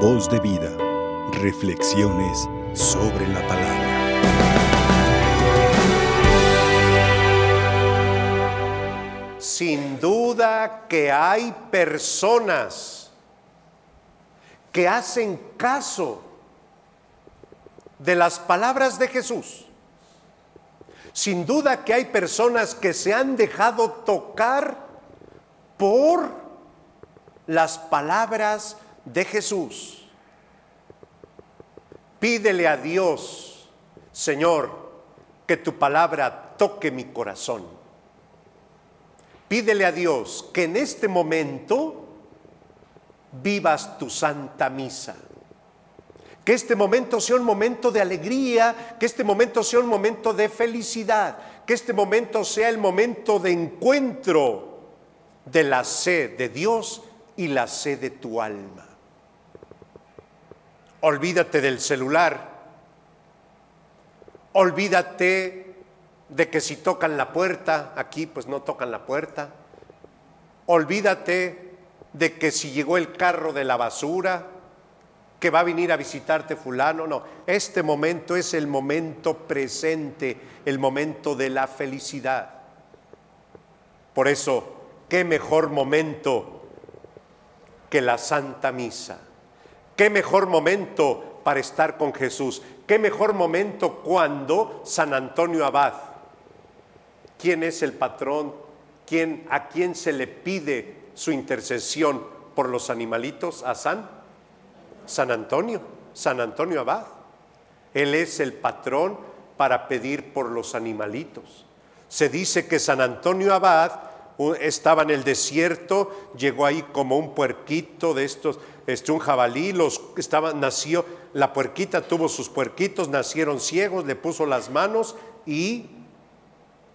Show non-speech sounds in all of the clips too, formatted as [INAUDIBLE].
Voz de vida. Reflexiones sobre la palabra. Sin duda que hay personas que hacen caso de las palabras de Jesús. Sin duda que hay personas que se han dejado tocar por las palabras de Jesús. Pídele a Dios, Señor, que tu palabra toque mi corazón. Pídele a Dios que en este momento vivas tu santa misa. Que este momento sea un momento de alegría, que este momento sea un momento de felicidad, que este momento sea el momento de encuentro de la sed de Dios y la sed de tu alma. Olvídate del celular. Olvídate de que si tocan la puerta, aquí pues no tocan la puerta. Olvídate de que si llegó el carro de la basura, que va a venir a visitarte fulano, no. Este momento es el momento presente, el momento de la felicidad. Por eso, qué mejor momento que la Santa Misa. Qué mejor momento para estar con Jesús. Qué mejor momento cuando San Antonio Abad, ¿quién es el patrón? ¿Quién, ¿A quién se le pide su intercesión por los animalitos? A San, San Antonio, San Antonio Abad. Él es el patrón para pedir por los animalitos. Se dice que San Antonio Abad estaba en el desierto, llegó ahí como un puerquito de estos, este, un jabalí, los, estaba, nació, la puerquita tuvo sus puerquitos, nacieron ciegos, le puso las manos y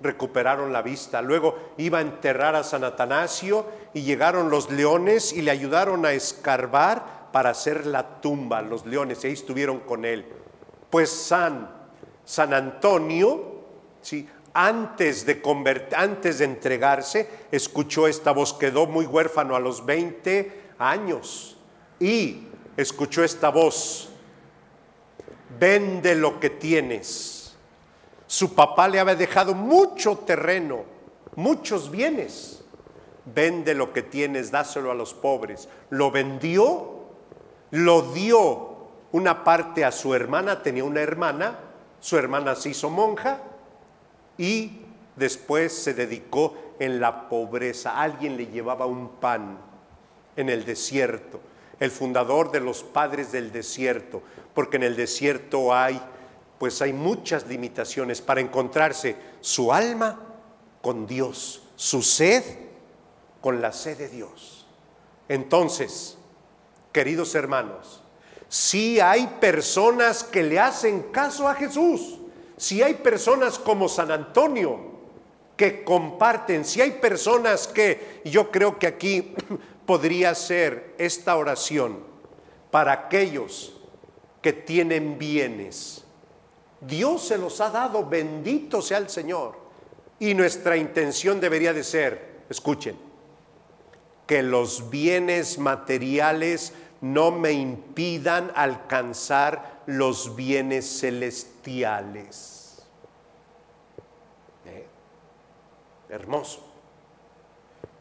recuperaron la vista. Luego iba a enterrar a San Atanasio y llegaron los leones y le ayudaron a escarbar para hacer la tumba, los leones, y ahí estuvieron con él. Pues San, San Antonio, ¿sí? Antes de, antes de entregarse, escuchó esta voz, quedó muy huérfano a los 20 años y escuchó esta voz, vende lo que tienes. Su papá le había dejado mucho terreno, muchos bienes. Vende lo que tienes, dáselo a los pobres. Lo vendió, lo dio una parte a su hermana, tenía una hermana, su hermana se hizo monja y después se dedicó en la pobreza. Alguien le llevaba un pan en el desierto, el fundador de los padres del desierto, porque en el desierto hay pues hay muchas limitaciones para encontrarse su alma con Dios, su sed con la sed de Dios. Entonces, queridos hermanos, si hay personas que le hacen caso a Jesús, si hay personas como San Antonio que comparten, si hay personas que, yo creo que aquí [CLEARS THROAT] podría ser esta oración para aquellos que tienen bienes. Dios se los ha dado, bendito sea el Señor. Y nuestra intención debería de ser, escuchen, que los bienes materiales no me impidan alcanzar los bienes celestiales. ¿Eh? Hermoso.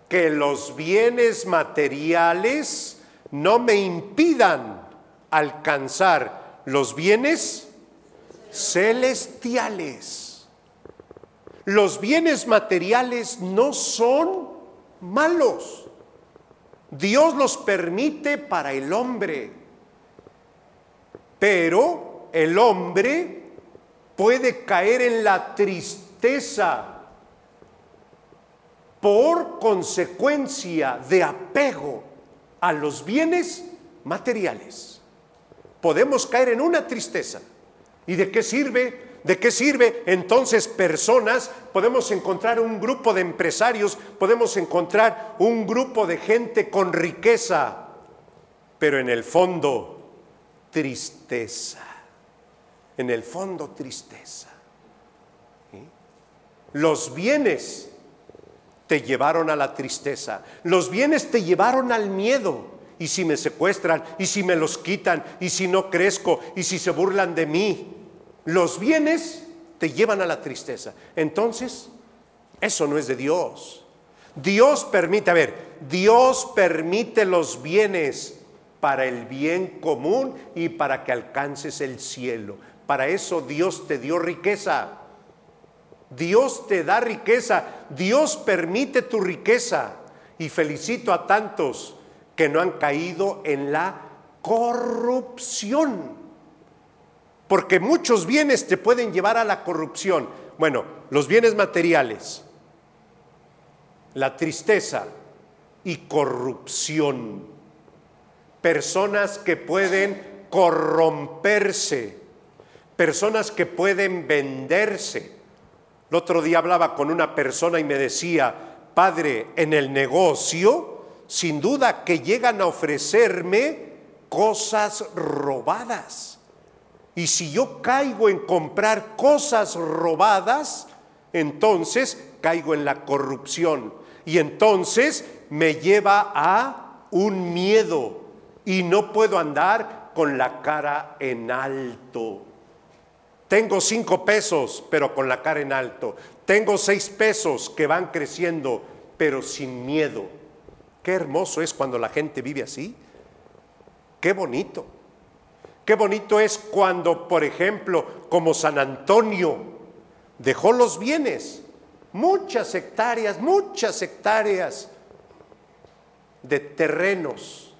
Que los bienes materiales no me impidan alcanzar los bienes celestiales. Los bienes materiales no son malos. Dios los permite para el hombre, pero el hombre puede caer en la tristeza por consecuencia de apego a los bienes materiales. Podemos caer en una tristeza. ¿Y de qué sirve? ¿De qué sirve entonces personas? Podemos encontrar un grupo de empresarios, podemos encontrar un grupo de gente con riqueza, pero en el fondo tristeza. En el fondo tristeza. Los bienes te llevaron a la tristeza, los bienes te llevaron al miedo y si me secuestran, y si me los quitan, y si no crezco, y si se burlan de mí. Los bienes te llevan a la tristeza. Entonces, eso no es de Dios. Dios permite, a ver, Dios permite los bienes para el bien común y para que alcances el cielo. Para eso Dios te dio riqueza. Dios te da riqueza. Dios permite tu riqueza. Y felicito a tantos que no han caído en la corrupción. Porque muchos bienes te pueden llevar a la corrupción. Bueno, los bienes materiales, la tristeza y corrupción. Personas que pueden corromperse, personas que pueden venderse. El otro día hablaba con una persona y me decía, padre, en el negocio, sin duda que llegan a ofrecerme cosas robadas. Y si yo caigo en comprar cosas robadas, entonces caigo en la corrupción. Y entonces me lleva a un miedo y no puedo andar con la cara en alto. Tengo cinco pesos, pero con la cara en alto. Tengo seis pesos que van creciendo, pero sin miedo. Qué hermoso es cuando la gente vive así. Qué bonito. Qué bonito es cuando, por ejemplo, como San Antonio dejó los bienes muchas hectáreas, muchas hectáreas de terrenos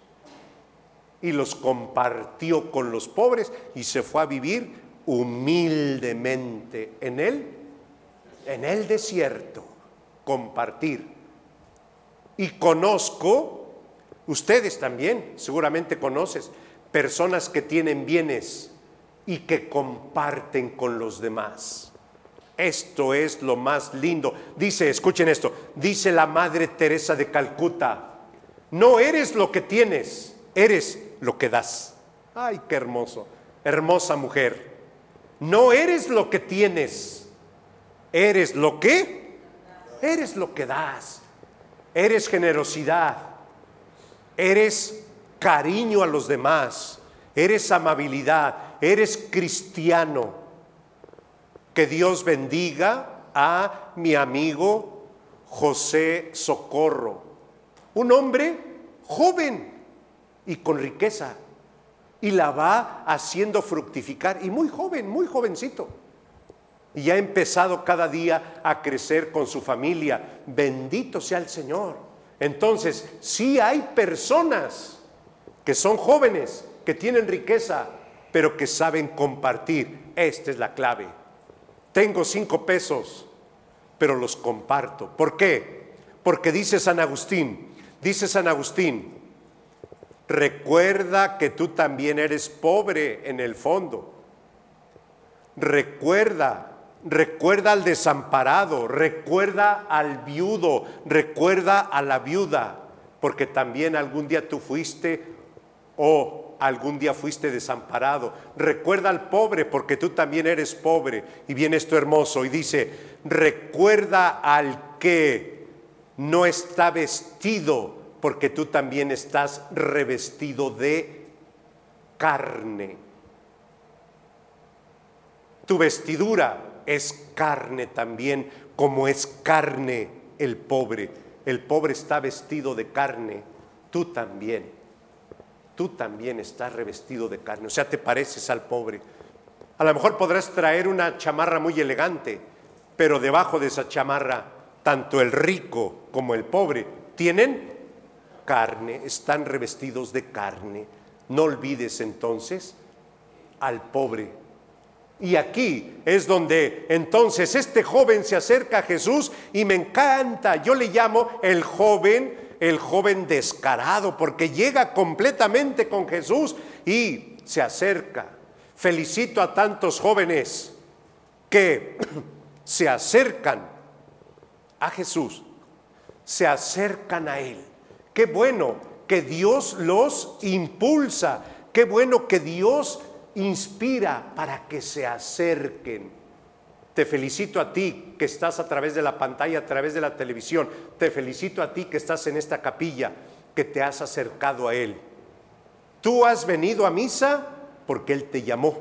y los compartió con los pobres y se fue a vivir humildemente en él, en el desierto, compartir. Y conozco, ustedes también, seguramente conoces, personas que tienen bienes y que comparten con los demás. Esto es lo más lindo. Dice, escuchen esto, dice la Madre Teresa de Calcuta, no eres lo que tienes, eres lo que das. Ay, qué hermoso, hermosa mujer. No eres lo que tienes, eres lo que, eres lo que das. Eres generosidad, eres cariño a los demás, eres amabilidad, eres cristiano que Dios bendiga a mi amigo José Socorro, un hombre joven y con riqueza, y la va haciendo fructificar, y muy joven, muy jovencito. Y ha empezado cada día a crecer con su familia. Bendito sea el Señor. Entonces, sí hay personas que son jóvenes, que tienen riqueza, pero que saben compartir. Esta es la clave. Tengo cinco pesos, pero los comparto. ¿Por qué? Porque dice San Agustín, dice San Agustín, recuerda que tú también eres pobre en el fondo. Recuerda, recuerda al desamparado, recuerda al viudo, recuerda a la viuda, porque también algún día tú fuiste o algún día fuiste desamparado. Recuerda al pobre porque tú también eres pobre. Y viene esto hermoso y dice, recuerda al que no está vestido porque tú también estás revestido de carne. Tu vestidura es carne también, como es carne el pobre. El pobre está vestido de carne, tú también tú también estás revestido de carne, o sea, te pareces al pobre. A lo mejor podrás traer una chamarra muy elegante, pero debajo de esa chamarra, tanto el rico como el pobre tienen carne, están revestidos de carne. No olvides entonces al pobre. Y aquí es donde entonces este joven se acerca a Jesús y me encanta, yo le llamo el joven el joven descarado, porque llega completamente con Jesús y se acerca. Felicito a tantos jóvenes que [CLEARS THROAT] se acercan a Jesús, se acercan a Él. Qué bueno que Dios los impulsa, qué bueno que Dios inspira para que se acerquen. Te felicito a ti que estás a través de la pantalla, a través de la televisión. Te felicito a ti que estás en esta capilla, que te has acercado a Él. Tú has venido a misa porque Él te llamó.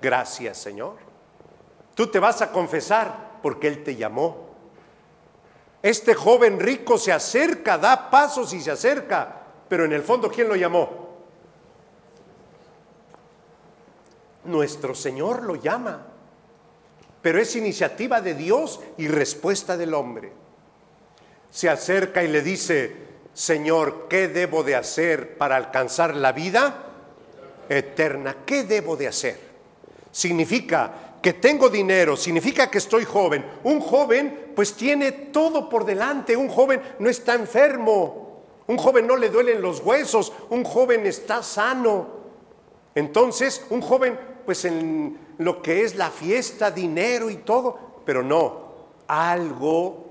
Gracias, Señor. Tú te vas a confesar porque Él te llamó. Este joven rico se acerca, da pasos y se acerca, pero en el fondo, ¿quién lo llamó? Nuestro Señor lo llama, pero es iniciativa de Dios y respuesta del hombre. Se acerca y le dice, Señor, ¿qué debo de hacer para alcanzar la vida eterna? ¿Qué debo de hacer? Significa que tengo dinero, significa que estoy joven. Un joven pues tiene todo por delante, un joven no está enfermo, un joven no le duelen los huesos, un joven está sano. Entonces, un joven pues en lo que es la fiesta, dinero y todo, pero no, algo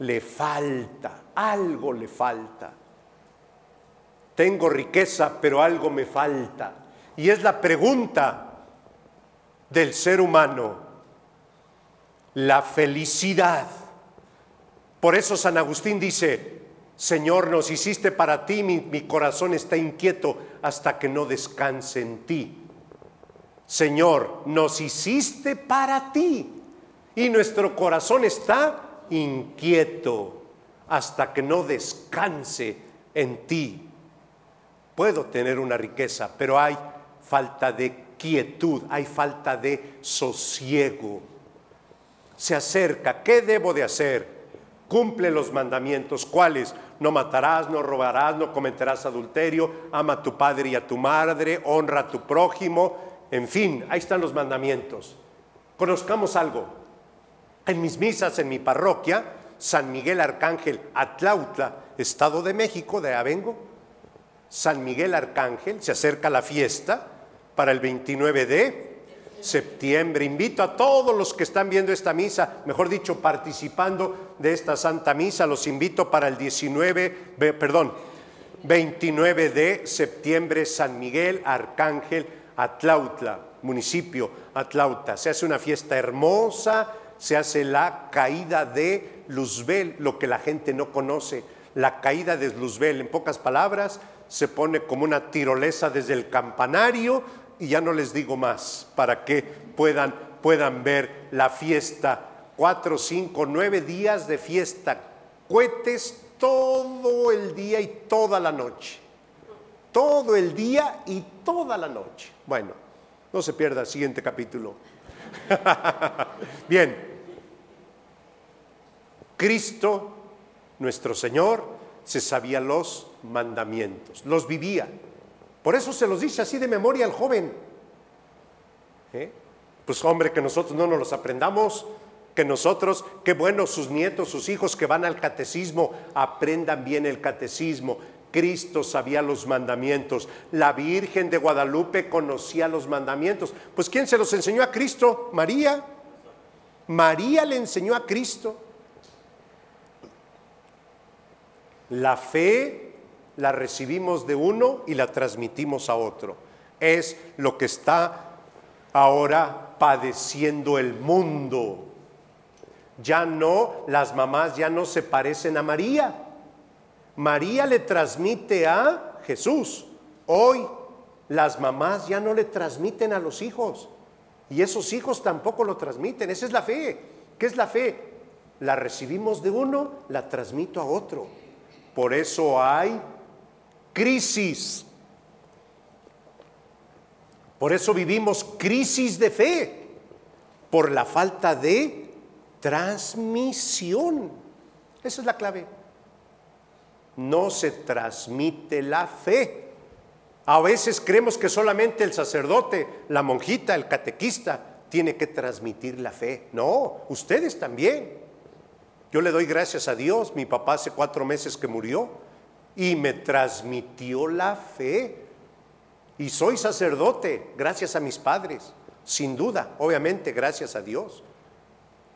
le falta, algo le falta. Tengo riqueza, pero algo me falta. Y es la pregunta del ser humano, la felicidad. Por eso San Agustín dice, Señor, nos hiciste para ti, mi, corazón está inquieto hasta que no descanse en ti. Señor, nos hiciste para ti y nuestro corazón está inquieto hasta que no descanse en ti. Puedo tener una riqueza, pero hay falta de quietud, hay falta de sosiego. Se acerca, ¿qué debo de hacer? Cumple los mandamientos, ¿cuáles? No matarás, no robarás, no cometerás adulterio, ama a tu padre y a tu madre, honra a tu prójimo, en fin, ahí están los mandamientos. Conozcamos algo, en mis misas, en mi parroquia, San Miguel Arcángel, Atlautla, Estado de México, de Avengo, San Miguel Arcángel, se acerca la fiesta para el 29 de septiembre. Invito a todos los que están viendo esta misa, mejor dicho, participando de esta Santa Misa, los invito para el 19, perdón, 29 de septiembre, San Miguel Arcángel, Atlautla, municipio Atlauta. Se hace una fiesta hermosa, se hace la caída de Luzbel, lo que la gente no conoce, la caída de Luzbel. En pocas palabras, se pone como una tirolesa desde el campanario y ya no les digo más para que puedan, puedan ver la fiesta. Cuatro, cinco, nueve días de fiesta, cohetes todo el día y toda la noche. Todo el día y toda la noche. Bueno, no se pierda el siguiente capítulo. [LAUGHS] Bien, Cristo, nuestro Señor, se sabía los mandamientos, los vivía. Por eso se los dice así de memoria al joven. ¿Eh? Pues hombre, que nosotros no nos los aprendamos, que nosotros, qué bueno sus nietos, sus hijos que van al catecismo, aprendan bien el catecismo. Cristo sabía los mandamientos, la Virgen de Guadalupe conocía los mandamientos. Pues ¿quién se los enseñó a Cristo? María. María le enseñó a Cristo. La fe la recibimos de uno y la transmitimos a otro. Es lo que está ahora padeciendo el mundo. Ya no, las mamás ya no se parecen a María. María le transmite a Jesús. Hoy las mamás ya no le transmiten a los hijos. Y esos hijos tampoco lo transmiten. Esa es la fe. ¿Qué es la fe? La recibimos de uno, la transmito a otro. Por eso hay crisis. Por eso vivimos crisis de fe, por la falta de transmisión. Esa es la clave. No se transmite la fe. A veces creemos que solamente el sacerdote, la monjita, el catequista tiene que transmitir la fe. No, ustedes también. Yo le doy gracias a Dios. Mi papá hace cuatro meses que murió y me transmitió la fe. Y soy sacerdote gracias a mis padres, sin duda, obviamente gracias a Dios.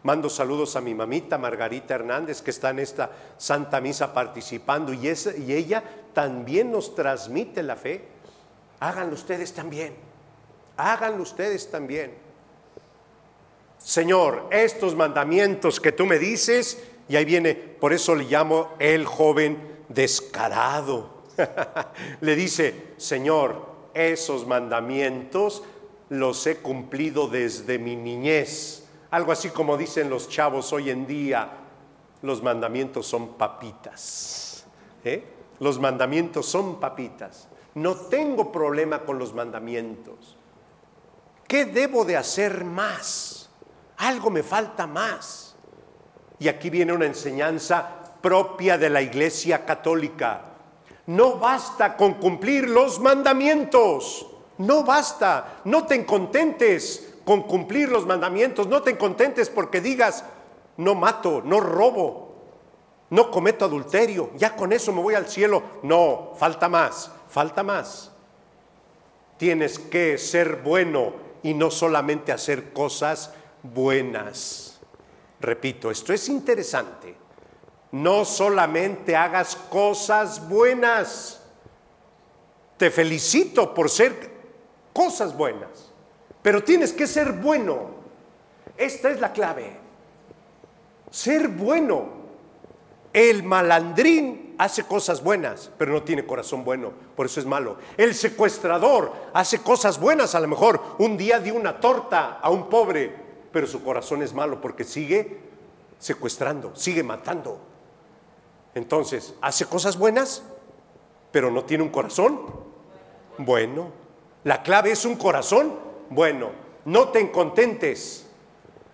Mando saludos a mi mamita Margarita Hernández que está en esta Santa Misa participando y, y ella también nos transmite la fe. Háganlo ustedes también, háganlo ustedes también. Señor, estos mandamientos que tú me dices, y ahí viene, por eso le llamo el joven descarado. [LAUGHS] Le dice, Señor, esos mandamientos los he cumplido desde mi niñez. Algo así como dicen los chavos hoy en día, los mandamientos son papitas. ¿eh? Los mandamientos son papitas. No tengo problema con los mandamientos. ¿Qué debo de hacer más? Algo me falta más. Y aquí viene una enseñanza propia de la Iglesia Católica. No basta con cumplir los mandamientos. No basta. No te contentes con cumplir los mandamientos. No te contentes porque digas, no mato, no robo, no cometo adulterio. Ya con eso me voy al cielo. No, falta más, falta más. Tienes que ser bueno y no solamente hacer cosas buenas. Repito, esto es interesante no solamente hagas cosas buenas. Te felicito por ser cosas buenas, pero tienes que ser bueno. Esta es la clave. Ser bueno. El malandrín hace cosas buenas, pero no tiene corazón bueno, por eso es malo. El secuestrador hace cosas buenas, a lo mejor un día dio una torta a un pobre, pero su corazón es malo porque sigue secuestrando, sigue matando. Entonces, ¿hace cosas buenas, pero no tiene un corazón? Bueno, la clave es un corazón bueno. No te contentes.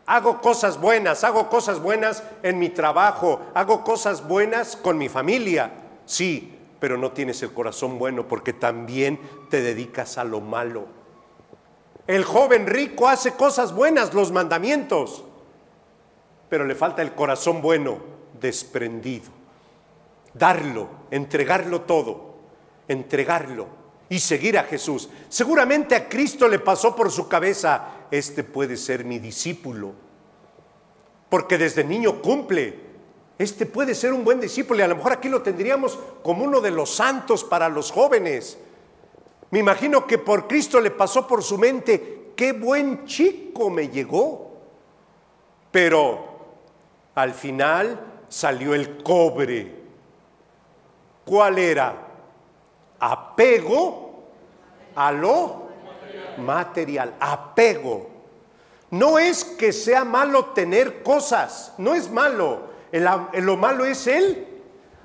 Hago cosas buenas, hago cosas buenas en mi trabajo, hago cosas buenas con mi familia. Sí, pero no tienes el corazón bueno porque también te dedicas a lo malo. El joven rico hace cosas buenas, los mandamientos, pero le falta el corazón bueno, desprendido darlo, entregarlo todo, entregarlo y seguir a Jesús. Seguramente a Cristo le pasó por su cabeza, este puede ser mi discípulo, porque desde niño cumple. Este puede ser un buen discípulo y a lo mejor aquí lo tendríamos como uno de los santos para los jóvenes. Me imagino que por Cristo le pasó por su mente, qué buen chico me llegó. Pero al final salió el cobre ¿Cuál era? Apego a lo material. Apego. No es que sea malo tener cosas, no es malo. lo malo es el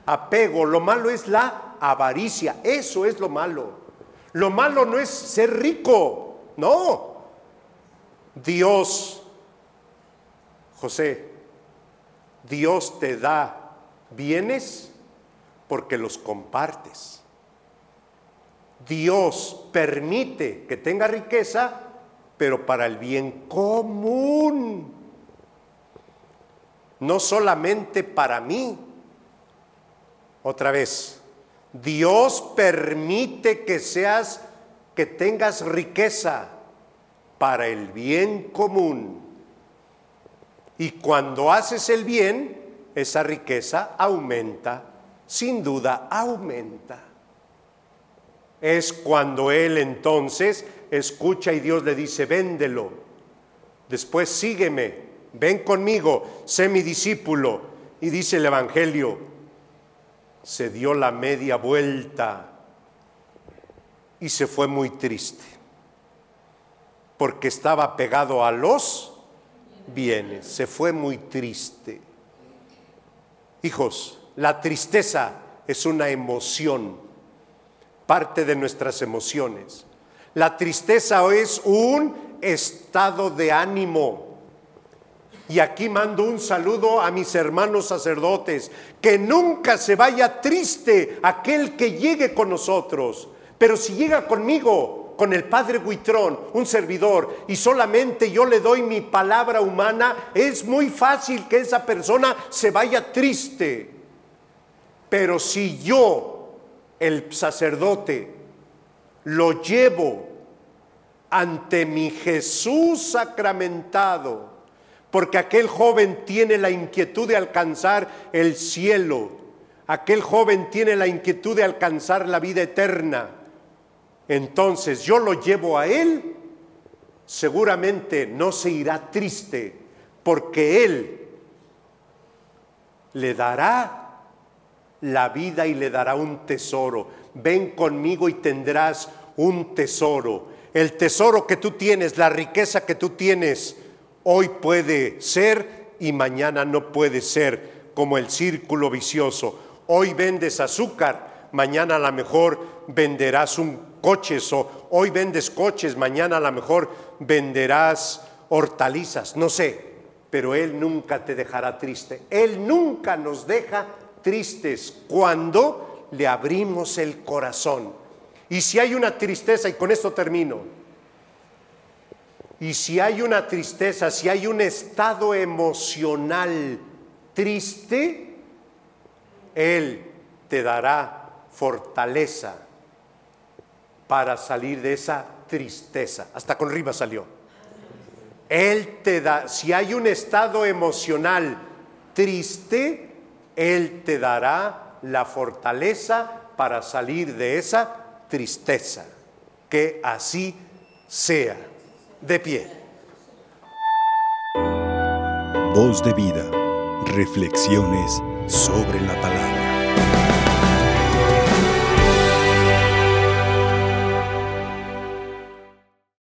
apego, lo malo es la avaricia, eso es lo malo. Lo malo no es ser rico, no. Dios, José, Dios te da bienes porque los compartes. Dios permite que tenga riqueza, pero para el bien común. No solamente para mí. Otra vez, Dios permite que seas, que tengas riqueza para el bien común. Y cuando haces el bien, esa riqueza aumenta sin duda aumenta. Es cuando él entonces escucha y Dios le dice, véndelo. Después sígueme, ven conmigo, sé mi discípulo. Y dice el Evangelio, se dio la media vuelta y se fue muy triste, porque estaba pegado a los bienes, se fue muy triste. Hijos, la tristeza es una emoción, parte de nuestras emociones. La tristeza es un estado de ánimo. Y aquí mando un saludo a mis hermanos sacerdotes, que nunca se vaya triste aquel que llegue con nosotros, pero si llega conmigo, con el Padre Huitrón, un servidor, y solamente yo le doy mi palabra humana, es muy fácil que esa persona se vaya triste. Pero si yo, el sacerdote, lo llevo ante mi Jesús sacramentado, porque aquel joven tiene la inquietud de alcanzar el cielo, aquel joven tiene la inquietud de alcanzar la vida eterna, entonces yo lo llevo a él, seguramente no se irá triste, porque él le dará la vida y le dará un tesoro. ven conmigo y tendrás un tesoro. El tesoro que tú tienes, la riqueza que tú tienes, hoy puede ser y mañana no puede ser como el círculo vicioso. Hoy vendes azúcar, mañana a lo mejor venderás un coche, o hoy vendes coches, mañana a lo mejor venderás hortalizas, no sé, pero Él nunca te dejará triste. Él nunca nos deja tristes cuando le abrimos el corazón. Y si hay una tristeza, y con esto termino, y si hay una tristeza, si hay un estado emocional triste, Él te dará fortaleza para salir de esa tristeza. Hasta con rima salió. Él te da, si hay un estado emocional triste, Él te dará la fortaleza para salir de esa tristeza. Que así sea. De pie. Voz de vida. Reflexiones sobre la palabra.